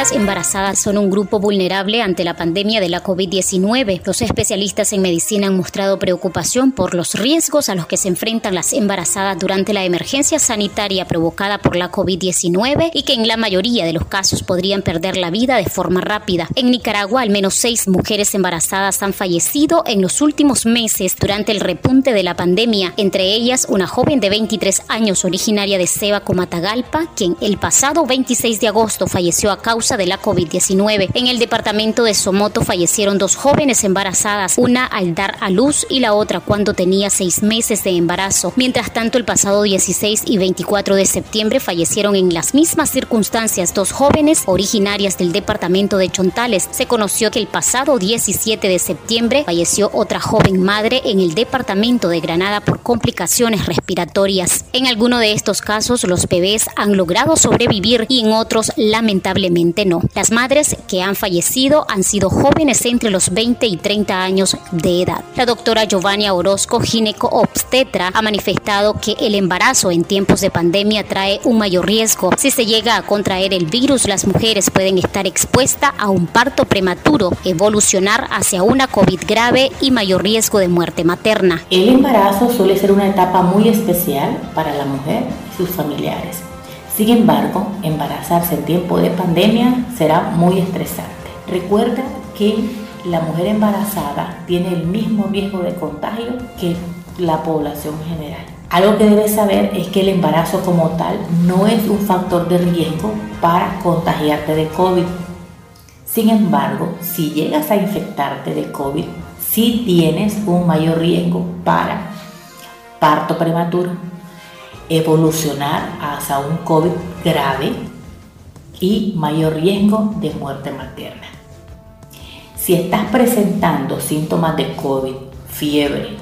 Las embarazadas son un grupo vulnerable ante la pandemia de la COVID-19. Los especialistas en medicina han mostrado preocupación por los riesgos a los que se enfrentan las embarazadas durante la emergencia sanitaria provocada por la COVID-19 y que en la mayoría de los casos podrían perder la vida de forma rápida. En Nicaragua, al menos seis mujeres embarazadas han fallecido en los últimos meses durante el repunte de la pandemia, entre ellas una joven de 23 años originaria de Seba, Comatagalpa, quien el pasado 26 de agosto falleció a causa de la COVID-19. En el departamento de Somoto fallecieron dos jóvenes embarazadas, una al dar a luz y la otra cuando tenía seis meses de embarazo. Mientras tanto, el pasado 16 y 24 de septiembre fallecieron en las mismas circunstancias dos jóvenes originarias del departamento de Chontales. Se conoció que el pasado 17 de septiembre falleció otra joven madre en el departamento de Granada por complicaciones respiratorias. En alguno de estos casos, los bebés han logrado sobrevivir y en otros, lamentablemente, Las madres que han fallecido han sido jóvenes entre los 20 y 30 años de edad. La doctora Giovanni Orozco, gineco-obstetra, ha manifestado que el embarazo en tiempos de pandemia trae un mayor riesgo. Si se llega a contraer el virus, las mujeres pueden estar expuestas a un parto prematuro, evolucionar hacia una COVID grave y mayor riesgo de muerte materna. El embarazo suele ser una etapa muy especial para la mujer y sus familiares sin embargo, embarazarse en tiempo de pandemia será muy estresante. Recuerda que la mujer embarazada tiene el mismo riesgo de contagio que la población general. Algo que debes saber es que el embarazo como tal no es un factor de riesgo para contagiarte de COVID. Sin embargo, si llegas a infectarte de COVID, sí tienes un mayor riesgo para parto prematuro, evolucionar hacia un COVID grave y mayor riesgo de muerte materna. Si estás presentando síntomas de COVID, fiebre,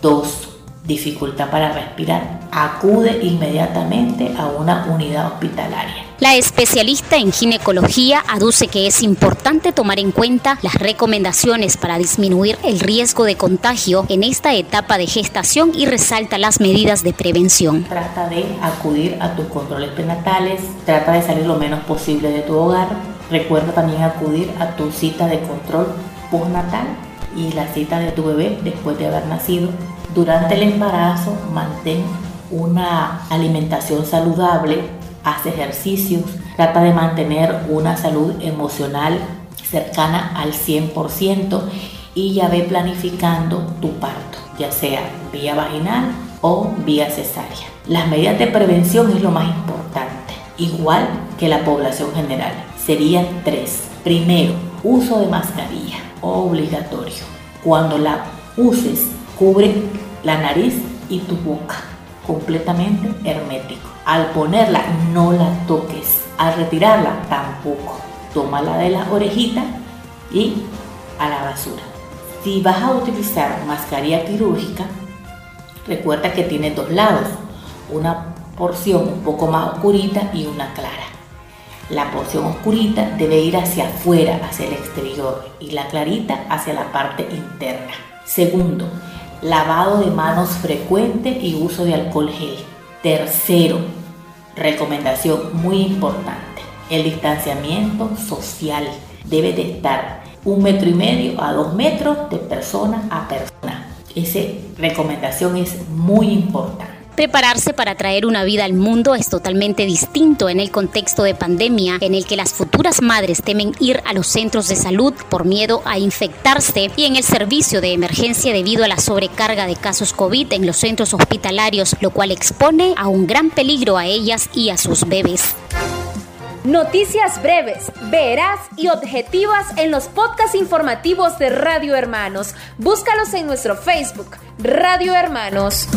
tos, dificultad para respirar, acude inmediatamente a una unidad hospitalaria. La especialista en ginecología aduce que es importante tomar en cuenta las recomendaciones para disminuir el riesgo de contagio en esta etapa de gestación y resalta las medidas de prevención. Trata de acudir a tus controles prenatales, trata de salir lo menos posible de tu hogar. Recuerda también acudir a tu cita de control postnatal y la cita de tu bebé después de haber nacido. Durante el embarazo mantén una alimentación saludable, haz ejercicios, trata de mantener una salud emocional cercana al 100% y ya ve planificando tu parto, ya sea vía vaginal o vía cesárea. Las medidas de prevención es lo más importante, igual que la población general. Serían tres. Primero, uso de mascarilla obligatorio. Cuando la uses, cubre la nariz y tu boca completamente hermético. Al ponerla, no la toques. Al retirarla, tampoco. Tómala de la orejita y a la basura. Si vas a utilizar mascarilla quirúrgica, recuerda que tiene dos lados, una porción un poco más oscurita y una clara. La porción oscurita debe ir hacia afuera, hacia el exterior, y la clarita hacia la parte interna. Segundo, lavado de manos frecuente y uso de alcohol gel. Tercero, recomendación muy importante, el distanciamiento social debe de estar un metro y medio a dos metros de persona a persona. Esa recomendación es muy importante. Prepararse para traer una vida al mundo es totalmente distinto en el contexto de pandemia en el que las futuras madres temen ir a los centros de salud por miedo a infectarse y en el servicio de emergencia debido a la sobrecarga de casos COVID en los centros hospitalarios, lo cual expone a un gran peligro a ellas y a sus bebés. Noticias breves, veraz y objetivas en los podcasts informativos de Radio Hermanos. Búscalos en nuestro Facebook, Radio Hermanos.